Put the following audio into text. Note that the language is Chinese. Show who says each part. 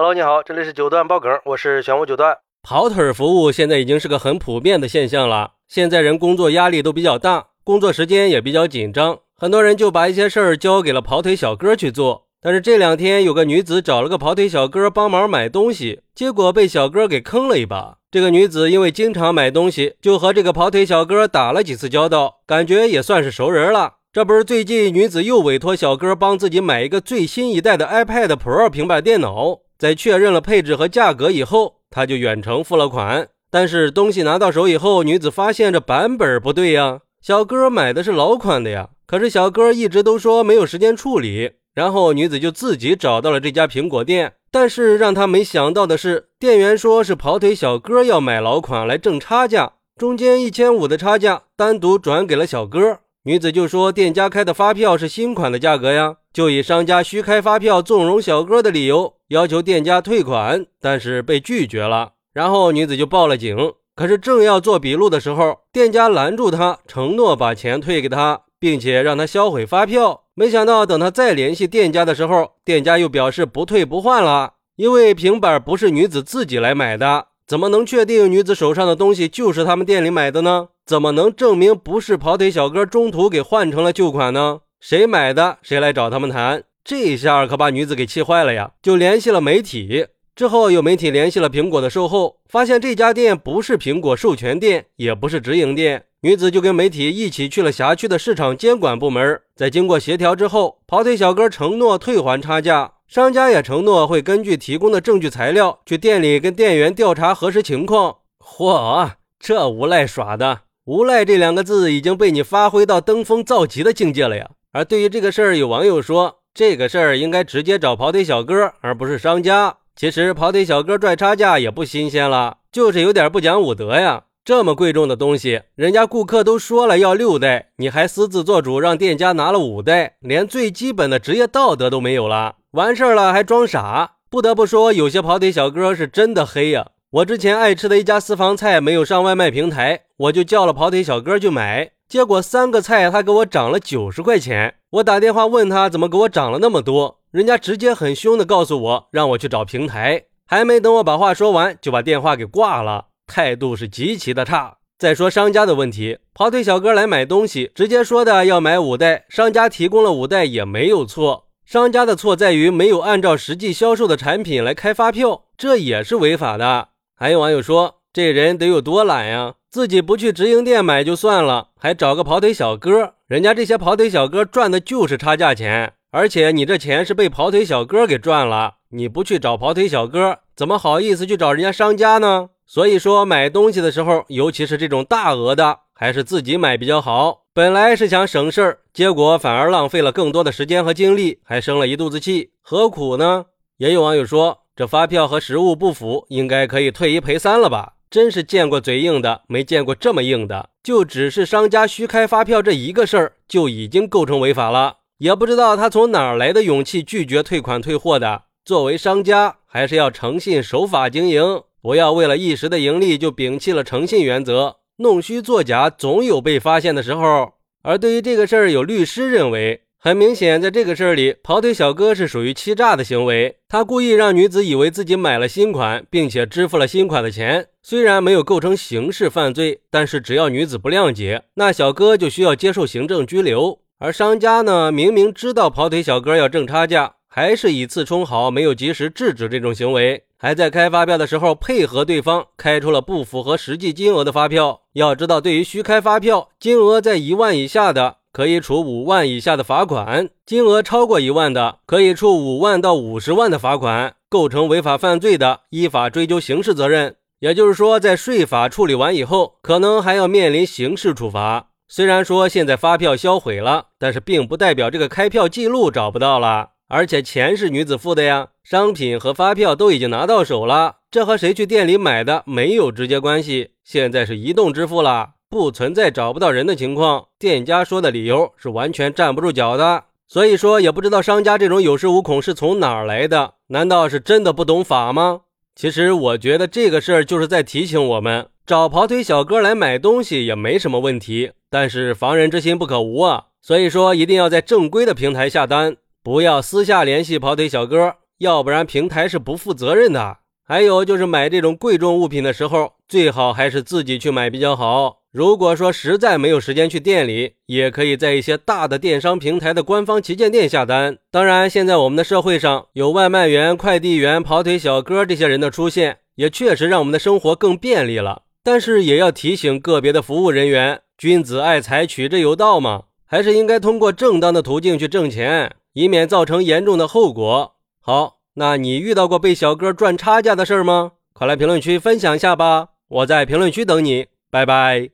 Speaker 1: Hello，你好，这里是九段爆梗，我是玄武九段。
Speaker 2: 跑腿服务现在已经是个很普遍的现象了。现在人工作压力都比较大，工作时间也比较紧张，很多人就把一些事儿交给了跑腿小哥去做。但是这两天有个女子找了个跑腿小哥帮忙买东西，结果被小哥给坑了一把。这个女子因为经常买东西，就和这个跑腿小哥打了几次交道，感觉也算是熟人了。这不是最近女子又委托小哥帮自己买一个最新一代的 iPad Pro 平板电脑。在确认了配置和价格以后，他就远程付了款。但是东西拿到手以后，女子发现这版本不对呀，小哥买的是老款的呀。可是小哥一直都说没有时间处理，然后女子就自己找到了这家苹果店。但是让她没想到的是，店员说是跑腿小哥要买老款来挣差价，中间一千五的差价单独转给了小哥。女子就说店家开的发票是新款的价格呀，就以商家虚开发票纵容小哥的理由。要求店家退款，但是被拒绝了。然后女子就报了警。可是正要做笔录的时候，店家拦住她，承诺把钱退给她，并且让她销毁发票。没想到等她再联系店家的时候，店家又表示不退不换了，因为平板不是女子自己来买的，怎么能确定女子手上的东西就是他们店里买的呢？怎么能证明不是跑腿小哥中途给换成了旧款呢？谁买的，谁来找他们谈。这下可把女子给气坏了呀，就联系了媒体。之后有媒体联系了苹果的售后，发现这家店不是苹果授权店，也不是直营店。女子就跟媒体一起去了辖区的市场监管部门。在经过协调之后，跑腿小哥承诺退还差价，商家也承诺会根据提供的证据材料去店里跟店员调查核实情况。嚯，这无赖耍的！无赖这两个字已经被你发挥到登峰造极的境界了呀。而对于这个事儿，有网友说。这个事儿应该直接找跑腿小哥，而不是商家。其实跑腿小哥赚差价也不新鲜了，就是有点不讲武德呀。这么贵重的东西，人家顾客都说了要六袋，你还私自做主让店家拿了五袋，连最基本的职业道德都没有了。完事儿了还装傻，不得不说，有些跑腿小哥是真的黑呀。我之前爱吃的一家私房菜没有上外卖平台，我就叫了跑腿小哥去买。结果三个菜他给我涨了九十块钱，我打电话问他怎么给我涨了那么多，人家直接很凶的告诉我让我去找平台，还没等我把话说完就把电话给挂了，态度是极其的差。再说商家的问题，跑腿小哥来买东西，直接说的要买五袋，商家提供了五袋也没有错，商家的错在于没有按照实际销售的产品来开发票，这也是违法的。还有网友说，这人得有多懒呀？自己不去直营店买就算了，还找个跑腿小哥。人家这些跑腿小哥赚的就是差价钱，而且你这钱是被跑腿小哥给赚了。你不去找跑腿小哥，怎么好意思去找人家商家呢？所以说买东西的时候，尤其是这种大额的，还是自己买比较好。本来是想省事儿，结果反而浪费了更多的时间和精力，还生了一肚子气，何苦呢？也有网友说，这发票和实物不符，应该可以退一赔三了吧？真是见过嘴硬的，没见过这么硬的。就只是商家虚开发票这一个事儿，就已经构成违法了。也不知道他从哪儿来的勇气拒绝退款退货的。作为商家，还是要诚信守法经营，不要为了一时的盈利就摒弃了诚信原则，弄虚作假，总有被发现的时候。而对于这个事儿，有律师认为。很明显，在这个事儿里，跑腿小哥是属于欺诈的行为。他故意让女子以为自己买了新款，并且支付了新款的钱。虽然没有构成刑事犯罪，但是只要女子不谅解，那小哥就需要接受行政拘留。而商家呢，明明知道跑腿小哥要挣差价，还是以次充好，没有及时制止这种行为，还在开发票的时候配合对方开出了不符合实际金额的发票。要知道，对于虚开发票，金额在一万以下的。可以处五万以下的罚款，金额超过一万的，可以处五万到五十万的罚款。构成违法犯罪的，依法追究刑事责任。也就是说，在税法处理完以后，可能还要面临刑事处罚。虽然说现在发票销毁了，但是并不代表这个开票记录找不到了，而且钱是女子付的呀，商品和发票都已经拿到手了，这和谁去店里买的没有直接关系。现在是移动支付了。不存在找不到人的情况，店家说的理由是完全站不住脚的。所以说，也不知道商家这种有恃无恐是从哪儿来的？难道是真的不懂法吗？其实我觉得这个事儿就是在提醒我们，找跑腿小哥来买东西也没什么问题，但是防人之心不可无啊。所以说，一定要在正规的平台下单，不要私下联系跑腿小哥，要不然平台是不负责任的。还有就是买这种贵重物品的时候，最好还是自己去买比较好。如果说实在没有时间去店里，也可以在一些大的电商平台的官方旗舰店下单。当然，现在我们的社会上有外卖员、快递员、跑腿小哥这些人的出现，也确实让我们的生活更便利了。但是也要提醒个别的服务人员，君子爱财，取之有道嘛，还是应该通过正当的途径去挣钱，以免造成严重的后果。好。那你遇到过被小哥赚差价的事儿吗？快来评论区分享一下吧！我在评论区等你，拜拜。